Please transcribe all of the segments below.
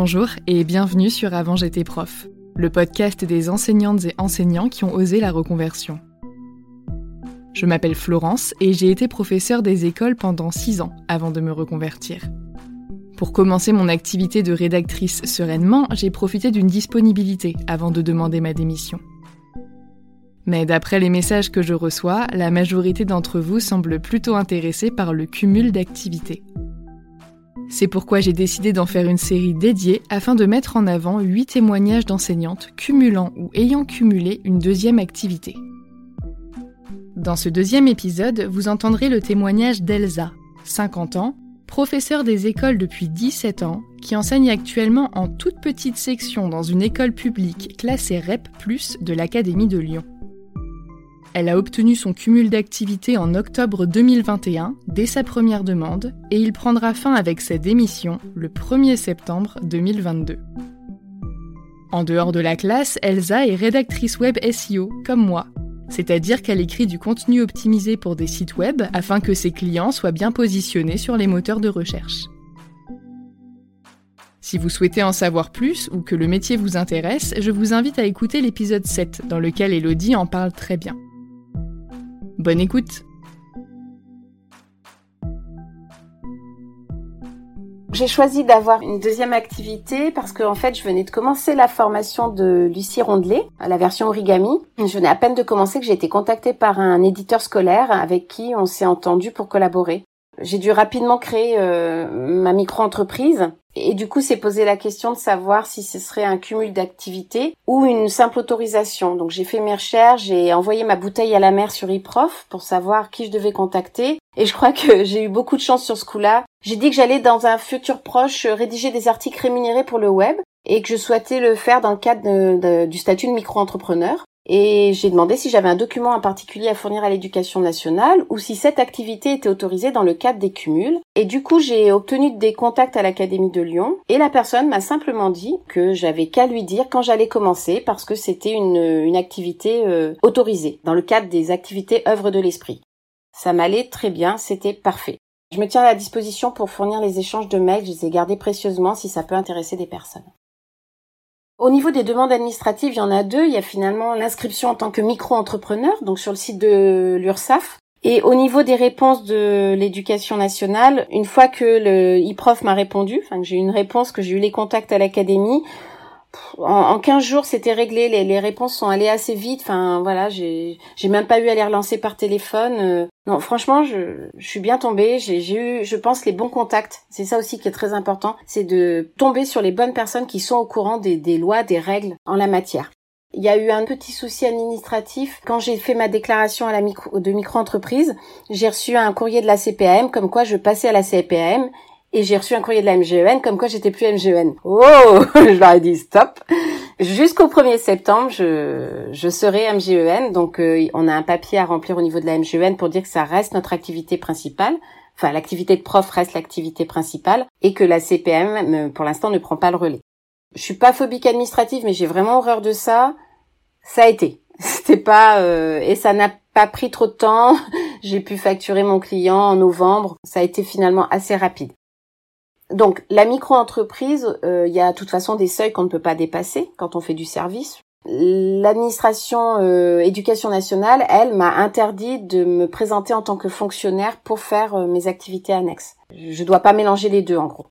Bonjour et bienvenue sur Avant j'étais prof, le podcast des enseignantes et enseignants qui ont osé la reconversion. Je m'appelle Florence et j'ai été professeure des écoles pendant 6 ans avant de me reconvertir. Pour commencer mon activité de rédactrice sereinement, j'ai profité d'une disponibilité avant de demander ma démission. Mais d'après les messages que je reçois, la majorité d'entre vous semble plutôt intéressée par le cumul d'activités. C'est pourquoi j'ai décidé d'en faire une série dédiée afin de mettre en avant 8 témoignages d'enseignantes cumulant ou ayant cumulé une deuxième activité. Dans ce deuxième épisode, vous entendrez le témoignage d'Elsa, 50 ans, professeure des écoles depuis 17 ans, qui enseigne actuellement en toute petite section dans une école publique classée REP, de l'Académie de Lyon. Elle a obtenu son cumul d'activité en octobre 2021, dès sa première demande, et il prendra fin avec sa démission le 1er septembre 2022. En dehors de la classe, Elsa est rédactrice web SEO, comme moi, c'est-à-dire qu'elle écrit du contenu optimisé pour des sites web afin que ses clients soient bien positionnés sur les moteurs de recherche. Si vous souhaitez en savoir plus ou que le métier vous intéresse, je vous invite à écouter l'épisode 7 dans lequel Elodie en parle très bien. Bonne écoute J'ai choisi d'avoir une deuxième activité parce que en fait, je venais de commencer la formation de Lucie Rondelet, la version origami. Je venais à peine de commencer que j'ai été contactée par un éditeur scolaire avec qui on s'est entendu pour collaborer. J'ai dû rapidement créer euh, ma micro-entreprise et du coup, c'est posé la question de savoir si ce serait un cumul d'activités ou une simple autorisation. Donc j'ai fait mes recherches, j'ai envoyé ma bouteille à la mer sur eProf pour savoir qui je devais contacter. Et je crois que j'ai eu beaucoup de chance sur ce coup-là. J'ai dit que j'allais dans un futur proche rédiger des articles rémunérés pour le web et que je souhaitais le faire dans le cadre du statut de micro-entrepreneur et j'ai demandé si j'avais un document en particulier à fournir à l'éducation nationale ou si cette activité était autorisée dans le cadre des cumuls. Et du coup, j'ai obtenu des contacts à l'Académie de Lyon et la personne m'a simplement dit que j'avais qu'à lui dire quand j'allais commencer parce que c'était une, activité euh, autorisée dans le cadre des activités œuvres de l'esprit. Ça m'allait très bien, c'était parfait. Je me tiens à la disposition pour fournir les échanges de mails, je les ai gardés précieusement si ça peut intéresser des personnes. Au niveau des demandes administratives, il y en a deux. Il y a finalement l'inscription en tant que micro-entrepreneur, donc sur le site de l'URSSAF. Et au niveau des réponses de l'éducation nationale, une fois que le e-prof m'a répondu, enfin que j'ai eu une réponse, que j'ai eu les contacts à l'académie, en, 15 jours, c'était réglé. Les, réponses sont allées assez vite. Enfin, voilà, j'ai, j'ai même pas eu à les relancer par téléphone. Non, franchement, je, suis bien tombée. J'ai eu, je pense, les bons contacts. C'est ça aussi qui est très important, c'est de tomber sur les bonnes personnes qui sont au courant des, lois, des règles en la matière. Il y a eu un petit souci administratif. Quand j'ai fait ma déclaration à micro, de micro-entreprise, j'ai reçu un courrier de la CPAM comme quoi je passais à la CPAM et j'ai reçu un courrier de la MGEN comme quoi j'étais plus MGEN. Oh, je leur ai dit stop. Jusqu'au 1er septembre, je, serai MGEN. Donc, euh, on a un papier à remplir au niveau de la MGEN pour dire que ça reste notre activité principale. Enfin, l'activité de prof reste l'activité principale et que la CPM, pour l'instant, ne prend pas le relais. Je suis pas phobique administrative, mais j'ai vraiment horreur de ça. Ça a été. C'était pas euh, et ça n'a pas pris trop de temps. J'ai pu facturer mon client en novembre. Ça a été finalement assez rapide. Donc la micro-entreprise, euh, il y a de toute façon des seuils qu'on ne peut pas dépasser quand on fait du service. L'administration euh, éducation nationale, elle, m'a interdit de me présenter en tant que fonctionnaire pour faire mes activités annexes. Je dois pas mélanger les deux en gros.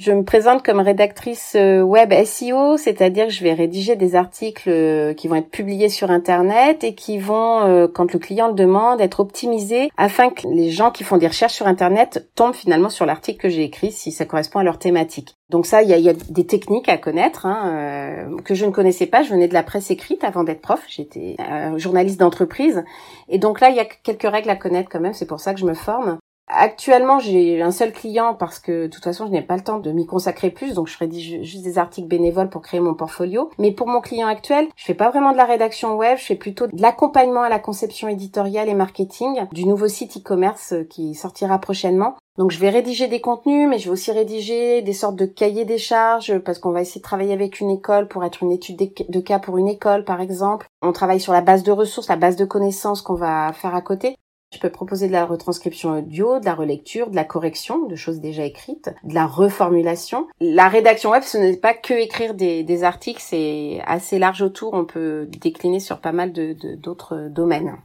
Je me présente comme rédactrice euh, web SEO, c'est-à-dire que je vais rédiger des articles euh, qui vont être publiés sur Internet et qui vont, euh, quand le client le demande, être optimisés afin que les gens qui font des recherches sur Internet tombent finalement sur l'article que j'ai écrit si ça correspond à leur thématique. Donc ça, il y a, des techniques à connaître hein, que je ne connaissais pas. Je venais de la presse écrite avant d'être prof. J'étais journaliste d'entreprise. Et donc là, il y a quelques règles à connaître quand même. C'est pour ça que je me forme. Actuellement, j'ai un seul client parce que de toute façon, je n'ai pas le temps de m'y consacrer plus, donc je rédige juste des articles bénévoles pour créer mon portfolio. Mais pour mon client actuel, je fais pas vraiment de la rédaction web, je fais plutôt de l'accompagnement à la conception éditoriale et marketing du nouveau site e-commerce qui sortira prochainement. Donc je vais rédiger des contenus, mais je vais aussi rédiger des sortes de cahiers des charges parce qu'on va essayer de travailler avec une école pour être une étude de cas pour une école par exemple. On travaille sur la base de ressources, la base de connaissances qu'on va faire à côté. Je peux proposer de la retranscription audio, de la relecture, de la correction de choses déjà écrites, de la reformulation. La rédaction web, ce n'est pas que écrire des, articles, c'est assez large autour. On peut décliner sur pas mal d'autres de, domaines.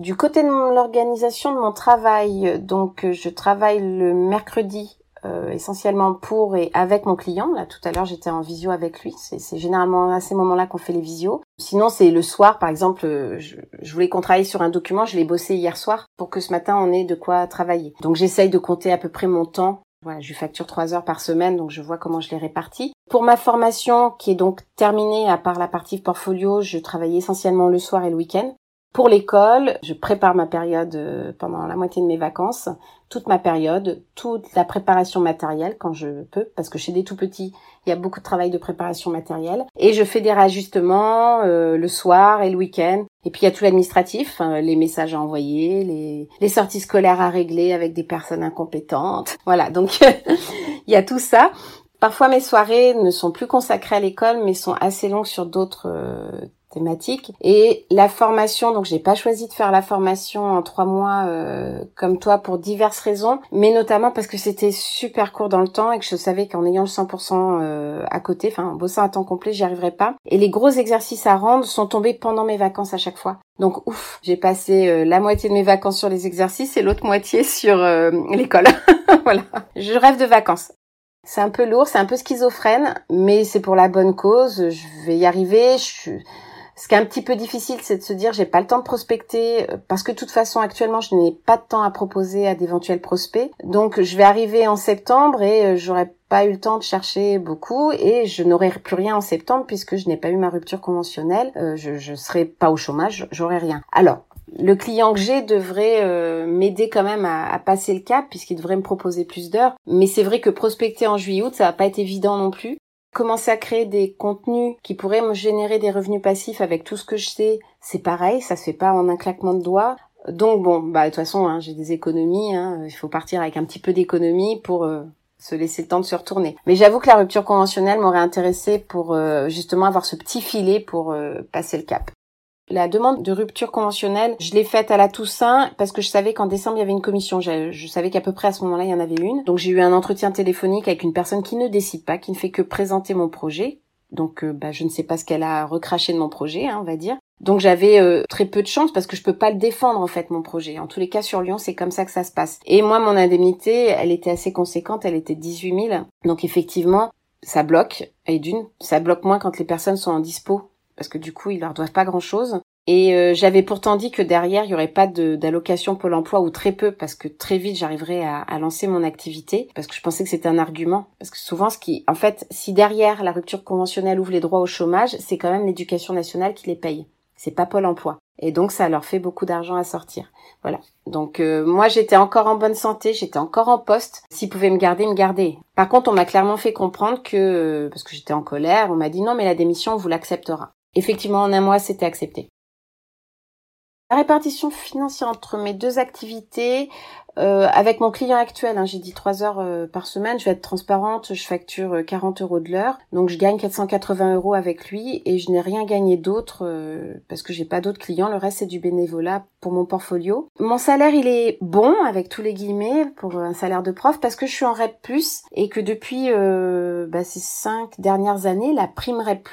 Du côté de l'organisation de mon travail, donc je travaille le mercredi euh, essentiellement pour et avec mon client. Là, tout à l'heure, j'étais en visio avec lui. C'est généralement à ces moments-là qu'on fait les visios. Sinon, c'est le soir, par exemple, euh, je, je voulais qu'on travaille sur un document, je l'ai bossé hier soir pour que ce matin, on ait de quoi travailler. Donc, j'essaye de compter à peu près mon temps. Voilà, je facture trois heures par semaine, donc je vois comment je les répartis. Pour ma formation, qui est donc terminée, à part la partie portfolio, je travaille essentiellement le soir et le week-end. Pour l'école, je prépare ma période euh, pendant la moitié de mes vacances, toute ma période, toute la préparation matérielle quand je peux, parce que chez des tout petits, il y a beaucoup de travail de préparation matérielle. Et je fais des réajustements euh, le soir et le week-end. Et puis il y a tout l'administratif, hein, les messages à envoyer, les, les sorties scolaires à régler avec des personnes incompétentes. Voilà, donc il y a tout ça. Parfois mes soirées ne sont plus consacrées à l'école, mais sont assez longues sur d'autres euh, thématique. Et la formation, donc j'ai pas choisi de faire la formation en trois mois euh, comme toi pour diverses raisons, mais notamment parce que c'était super court dans le temps et que je savais qu'en ayant le 100% euh, à côté, enfin en bossant à temps complet, j'y arriverais pas. Et les gros exercices à rendre sont tombés pendant mes vacances à chaque fois. Donc ouf, j'ai passé euh, la moitié de mes vacances sur les exercices et l'autre moitié sur l'école. voilà. Je rêve de vacances. C'est un peu lourd, c'est un peu schizophrène, mais c'est pour la bonne cause. Je vais y arriver. Je suis ce qui est un petit peu difficile, c'est de se dire j'ai pas le temps de prospecter euh, parce que de toute façon actuellement je n'ai pas de temps à proposer à d'éventuels prospects. Donc je vais arriver en septembre et euh, j'aurai pas eu le temps de chercher beaucoup et je n'aurai plus rien en septembre puisque je n'ai pas eu ma rupture conventionnelle. Euh, je, je serai pas au chômage, j'aurai rien. Alors le client que j'ai devrait m'aider quand même à, à, passer le cap puisqu'il devrait me proposer plus d'heures. Mais c'est vrai que prospecter en juillet-août, ça va pas être évident non plus. Commencer à créer des contenus qui pourraient me générer des revenus passifs avec tout ce que je sais, c'est pareil, ça se fait pas en un claquement de doigts. Donc bon, bah de toute façon, hein, j'ai des économies, hein, il faut partir avec un petit peu d'économie pour euh, se laisser le temps de se retourner. Mais j'avoue que la rupture conventionnelle m'aurait intéressé pour euh, justement avoir ce petit filet pour euh, passer le cap. La demande de rupture conventionnelle, je l'ai faite à la Toussaint parce que je savais qu'en décembre, il y avait une commission. Je, savais qu'à peu près à ce moment-là, il y en avait une. Donc j'ai eu un entretien téléphonique avec une personne qui ne décide pas, qui ne fait que présenter mon projet. Donc euh, bah, je ne sais pas ce qu'elle a recraché de mon projet, hein, on va dire. Donc j'avais euh, très peu de chance parce que je peux pas le défendre en fait mon projet. En tous les cas sur Lyon c'est comme ça que ça se passe. Et moi mon indemnité elle était assez conséquente, elle était 18 000. Donc effectivement ça bloque. Et d'une ça bloque moins quand les personnes sont en dispo parce que du coup ils leur doivent pas grand chose. Et euh, j'avais pourtant dit que derrière, il y aurait pas d'allocation Pôle emploi ou très peu parce que très vite, j'arriverais à, à, lancer mon activité parce que je pensais que c'était un argument. Parce que souvent, ce qui, en fait, si derrière la rupture conventionnelle ouvre les droits au chômage, c'est quand même l'éducation nationale qui les paye. C'est pas Pôle emploi. Et donc, ça leur fait beaucoup d'argent à sortir. Voilà. Donc, euh, moi, j'étais encore en bonne santé, j'étais encore en poste. S'ils pouvaient me garder, me garder. Par contre, on m'a clairement fait comprendre que, euh, parce que j'étais en colère, on m'a dit non, mais la démission, on vous l'acceptera. Effectivement, en un mois, c'était accepté. La répartition financière entre mes deux activités, euh, avec mon client actuel, hein, j'ai dit trois heures euh, par semaine, je vais être transparente, je facture 40 euh, euros de l'heure, donc je gagne 480 euros avec lui et je n'ai rien gagné d'autre parce que j'ai pas d'autres clients, le reste c'est du bénévolat pour mon portfolio. Mon salaire il est bon avec tous les guillemets pour un salaire de prof parce que je suis en REP+, et que depuis bah, ces cinq dernières années, la prime REP+,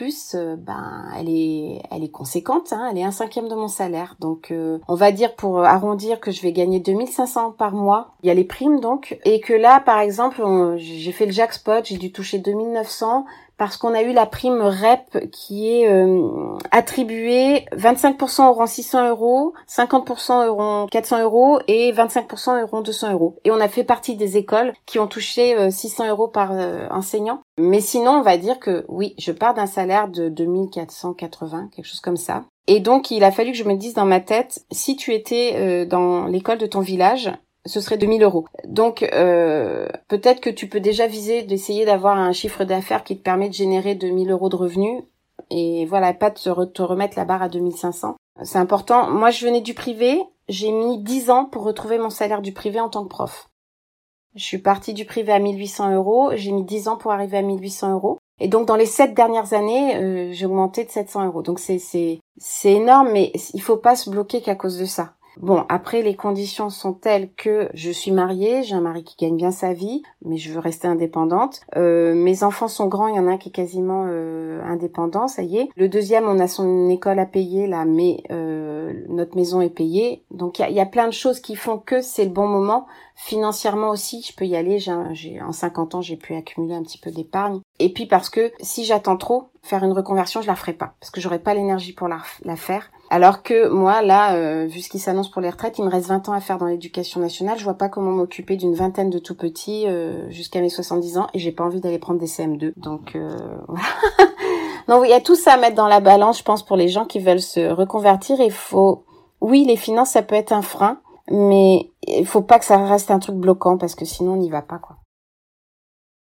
ben elle est elle est conséquente, hein, elle est un cinquième de mon salaire, donc on va dire pour arrondir que je vais gagner 2500 par mois. Il y a les primes donc. Et que là, par exemple, j'ai fait le jackpot, j'ai dû toucher 2900 parce qu'on a eu la prime REP qui est euh, attribuée 25% auront 600 euros, 50% auront 400 euros et 25% auront 200 euros. Et on a fait partie des écoles qui ont touché 600 euh, euros par euh, enseignant. Mais sinon, on va dire que oui, je pars d'un salaire de 2480, quelque chose comme ça. Et donc, il a fallu que je me dise dans ma tête, si tu étais dans l'école de ton village, ce serait 2000 euros. Donc euh, peut-être que tu peux déjà viser d'essayer d'avoir un chiffre d'affaires qui te permet de générer 2000 euros de revenus et voilà, pas de te, remettre la barre à 2500. C'est important. Moi, je venais du privé. J'ai mis 10 ans pour retrouver mon salaire du privé en tant que prof. Je suis partie du privé à 1800 euros. J'ai mis 10 ans pour arriver à 1800 euros. Et donc dans les sept dernières années, euh, j'ai augmenté de 700 euros. Donc c'est énorme, mais il faut pas se bloquer qu'à cause de ça. Bon, après, les conditions sont telles que je suis mariée, j'ai un mari qui gagne bien sa vie, mais je veux rester indépendante. Euh, mes enfants sont grands, il y en a un qui est quasiment euh, indépendant, ça y est. Le deuxième, on a son école à payer là, mais euh, notre maison est payée. Donc il y a, plein de choses qui font que c'est le bon moment. Financièrement aussi, je peux y aller. En 50 ans, j'ai pu accumuler un petit peu d'épargne. Et puis parce que si j'attends trop, faire une reconversion, je la ferai pas, parce que j'aurai pas l'énergie pour la faire. Alors que moi, là, euh, vu ce qui s'annonce pour les retraites, il me reste 20 ans à faire dans l'éducation nationale. Je vois pas comment m'occuper d'une vingtaine de tout petits euh, jusqu'à mes 70 ans et j'ai pas envie d'aller prendre des CM2. Donc euh, voilà. Donc il y a tout ça à mettre dans la balance, je pense, pour les gens qui veulent se reconvertir. Il faut, oui, les finances, ça peut être un frein, mais il faut pas que ça reste un truc bloquant parce que sinon on n'y va pas, quoi.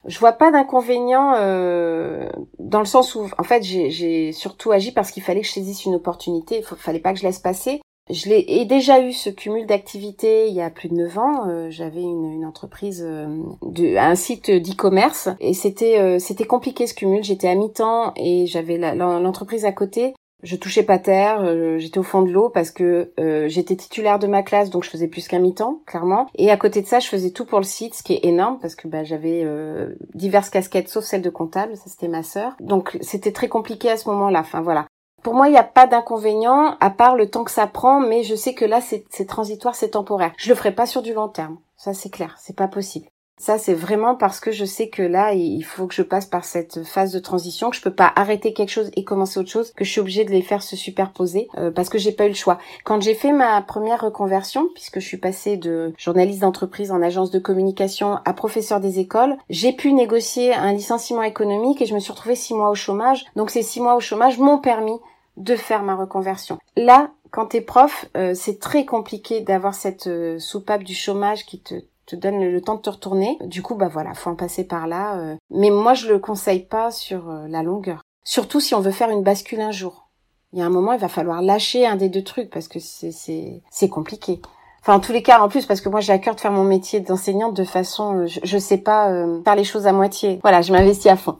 Je vois pas d'inconvénient euh, dans le sens où, en fait, j'ai surtout agi parce qu'il fallait que je saisisse une opportunité. Il fallait pas que je laisse passer. Je l'ai déjà eu ce cumul d'activités il y a plus de neuf ans. Euh, j'avais une, une, entreprise, euh, de, un site d'e-commerce et c'était euh, c'était compliqué ce cumul. J'étais à mi-temps et j'avais l'entreprise à côté je touchais pas terre, euh, j'étais au fond de l'eau parce que euh, j'étais titulaire de ma classe, donc je faisais plus qu'un mi-temps, clairement. Et à côté de ça, je faisais tout pour le site, ce qui est énorme parce que bah, j'avais euh, diverses casquettes, sauf celle de comptable, ça c'était ma sœur. Donc c'était très compliqué à ce moment-là. Enfin voilà. Pour moi, il n'y a pas d'inconvénient à part le temps que ça prend, mais je sais que là, c'est transitoire, c'est temporaire. Je le ferai pas sur du long terme. Ça, c'est clair. C'est pas possible. Ça, c'est vraiment parce que je sais que là, il faut que je passe par cette phase de transition, que je peux pas arrêter quelque chose et commencer autre chose, que je suis obligée de les faire se superposer euh, parce que j'ai pas eu le choix. Quand j'ai fait ma première reconversion, puisque je suis passée de journaliste d'entreprise en agence de communication à professeur des écoles, j'ai pu négocier un licenciement économique et je me suis retrouvée six mois au chômage. Donc ces six mois au chômage m'ont permis de faire ma reconversion. Là, quand t'es prof, euh, c'est très compliqué d'avoir cette euh, soupape du chômage qui te te donne le, temps de te retourner. Du coup, bah voilà, faut en passer par là. Euh. Mais moi, je le conseille pas sur euh, la longueur. Surtout si on veut faire une bascule un jour. Il y a un moment, il va falloir lâcher un des deux trucs parce que c'est compliqué. Enfin, en tous les cas, en plus, parce que moi, j'ai à cœur de faire mon métier d'enseignante de façon, euh, je, je sais pas faire les choses à moitié. Voilà, je m'investis à fond.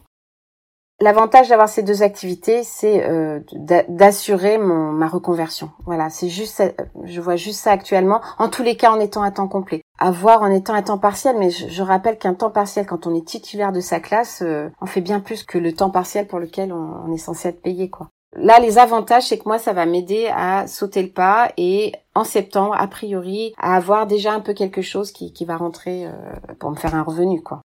L'avantage d'avoir ces deux activités, c'est euh, d'assurer mon ma reconversion. Voilà, c'est juste, je vois juste ça actuellement. En tous les cas, en étant à temps complet. À voir en étant à temps partiel, mais je, rappelle qu'un temps partiel, quand on est titulaire de sa classe, euh, on fait bien plus que le temps partiel pour lequel on, est censé être payé. Là, les avantages, c'est que moi, ça va m'aider à sauter le pas et en septembre, a priori, à avoir déjà un peu quelque chose qui, va rentrer euh, pour me faire un revenu, quoi.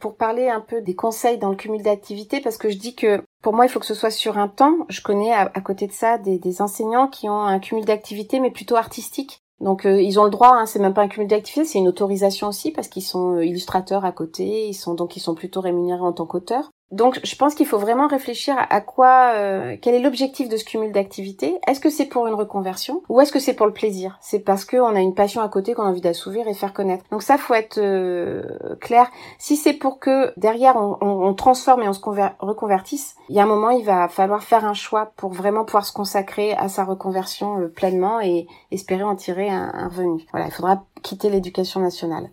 pour parler un peu des conseils dans le cumul d'activités, parce que je dis que pour moi, il faut que ce soit sur un temps. Je connais à, côté de ça des, des enseignants qui ont un cumul d'activités, mais plutôt artistique. Donc euh, ils ont le droit, hein, c'est même pas un cumul d'activités, c'est une autorisation aussi parce qu'ils sont euh, illustrateurs à côté, ils sont donc ils sont plutôt rémunérés en tant qu'auteurs. Donc je pense qu'il faut vraiment réfléchir à, quoi, euh, quel est l'objectif de ce cumul d'activités. Est-ce que c'est pour une reconversion ou est-ce que c'est pour le plaisir? C'est parce qu'on a une passion à côté qu'on a envie d'assouvir et faire connaître. Donc ça faut être euh, clair. Si c'est pour que derrière on, transforme et on se reconvertisse, il y a un moment il va falloir faire un choix pour vraiment pouvoir se consacrer à sa reconversion euh, pleinement et espérer en tirer un, un revenu. Voilà, il faudra quitter l'éducation nationale.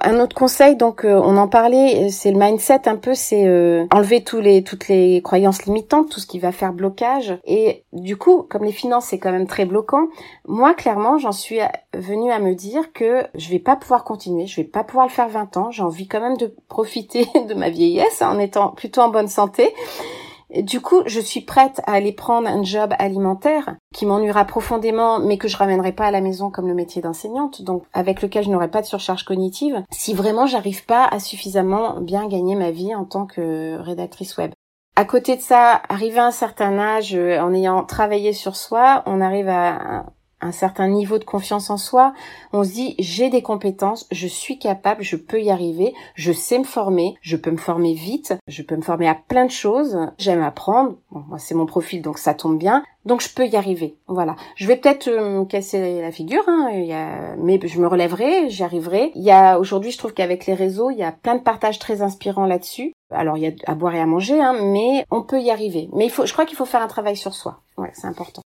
Un autre conseil, donc euh, on en parlait, euh, c'est le mindset un peu, c'est euh, enlever toutes les croyances limitantes, tout ce qui va faire blocage. Et du coup, comme les finances c'est quand même très bloquant, moi clairement j'en suis venue à me dire que je vais pas pouvoir continuer, je vais pas pouvoir le faire 20 ans. J'ai envie quand même de profiter de ma vieillesse en étant plutôt en bonne santé. Du coup, je suis prête à aller prendre un job alimentaire qui m'ennuiera profondément, mais que je ramènerai pas à la maison comme le métier d'enseignante, donc avec lequel je n'aurai pas de surcharge cognitive, si vraiment j'arrive pas à suffisamment bien gagner ma vie en tant que rédactrice web. À côté de ça, arrivé à un certain âge, euh, en ayant travaillé sur soi, on arrive à un certain niveau de confiance en soi, on se dit j'ai des compétences, je suis capable, je peux y arriver, je sais me former, je peux me former vite, je peux me former à plein de choses, j'aime apprendre, moi c'est mon profil donc ça tombe bien, donc je peux y arriver. Voilà. Je vais peut-être euh, me casser la figure, hein, mais je me relèverai, j'y arriverai. Il y a aujourd'hui, je trouve qu'avec les réseaux, il y a plein de partages très inspirants là-dessus. Alors il y a à boire et à manger, hein, mais on peut y arriver. Mais il faut, je crois qu'il faut faire un travail sur soi. Ouais, c'est important.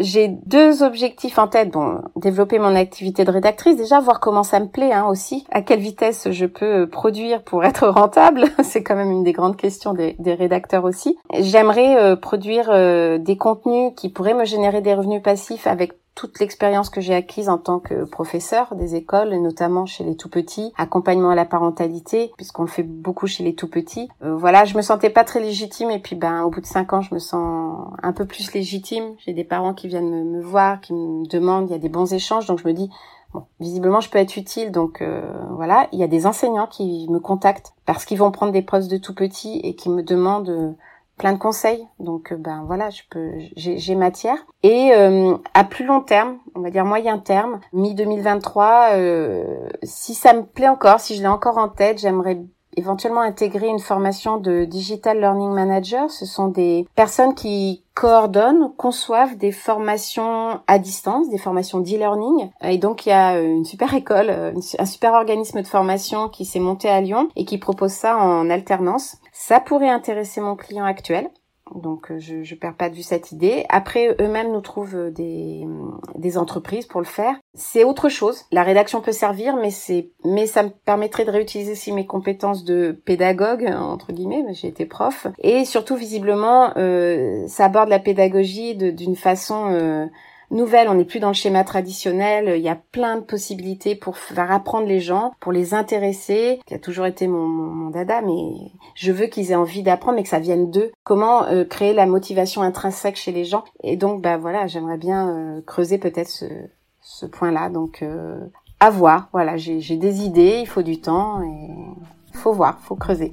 J'ai deux objectifs en tête. Bon, développer mon activité de rédactrice, déjà voir comment ça me plaît hein, aussi, à quelle vitesse je peux produire pour être rentable? C'est quand même une des grandes questions des, des rédacteurs aussi. J'aimerais euh, produire euh, des contenus qui pourraient me générer des revenus passifs avec toute l'expérience que j'ai acquise en tant que professeur des écoles, notamment chez les tout petits, accompagnement à la parentalité, puisqu'on le fait beaucoup chez les tout petits. Euh, voilà, je me sentais pas très légitime et puis ben au bout de cinq ans, je me sens un peu plus légitime. J'ai des parents qui viennent me, voir, qui me demandent, il y a des bons échanges, donc je me dis Bon, visiblement, je peux être utile, donc euh, voilà. Il y a des enseignants qui me contactent parce qu'ils vont prendre des postes de tout petits et qui me demandent euh, plein de conseils. Donc euh, ben voilà, je peux j'ai matière. Et euh, à plus long terme, on va dire moyen terme, mi 2023, euh, si ça me plaît encore, si je l'ai encore en tête, j'aimerais éventuellement intégrer une formation de Digital Learning Manager. Ce sont des personnes qui coordonnent, conçoivent des formations à distance, des formations d'e-learning. Et donc il y a une super école, un super organisme de formation qui s'est monté à Lyon et qui propose ça en alternance. Ça pourrait intéresser mon client actuel. Donc euh, je, je perds pas de vue cette idée. Après, eux-mêmes nous trouvent euh, des, des entreprises pour le faire. C'est autre chose. La rédaction peut servir, mais c'est mais ça me permettrait de réutiliser aussi mes compétences de pédagogue entre guillemets. J'ai été prof et surtout visiblement euh, ça aborde la pédagogie d'une façon euh, nouvelle, on n'est plus dans le schéma traditionnel, il y a plein de possibilités pour faire apprendre les gens, pour les intéresser, qui a toujours été mon, mon, dada, mais je veux qu'ils aient envie d'apprendre, mais que ça vienne d'eux. Comment euh, créer la motivation intrinsèque chez les gens? Et donc, bah voilà, j'aimerais bien euh, creuser peut-être ce, ce point-là. Donc, euh, à voir. Voilà, j'ai des idées, il faut du temps et faut voir, faut creuser.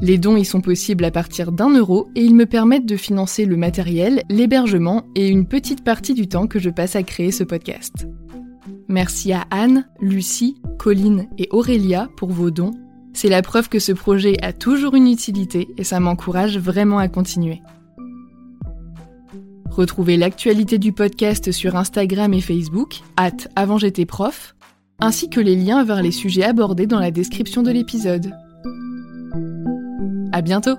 Les dons y sont possibles à partir d'un euro et ils me permettent de financer le matériel, l'hébergement et une petite partie du temps que je passe à créer ce podcast. Merci à Anne, Lucie, Colline et Aurélia pour vos dons. C'est la preuve que ce projet a toujours une utilité et ça m'encourage vraiment à continuer. Retrouvez l'actualité du podcast sur Instagram et Facebook, at avant j'étais prof, ainsi que les liens vers les sujets abordés dans la description de l'épisode. À bientôt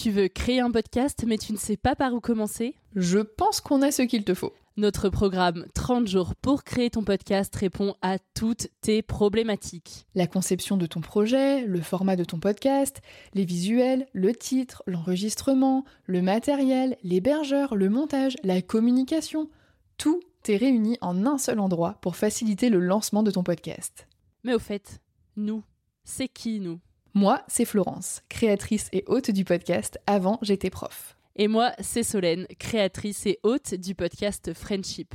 Tu veux créer un podcast mais tu ne sais pas par où commencer? Je pense qu'on a ce qu'il te faut. Notre programme 30 jours pour créer ton podcast répond à toutes tes problématiques. La conception de ton projet, le format de ton podcast, les visuels, le titre, l'enregistrement, le matériel, l'hébergeur, le montage, la communication, tout est réuni en un seul endroit pour faciliter le lancement de ton podcast. Mais au fait, nous, c'est qui nous? Moi, c'est Florence, créatrice et hôte du podcast Avant j'étais prof. Et moi, c'est Solène, créatrice et hôte du podcast Friendship.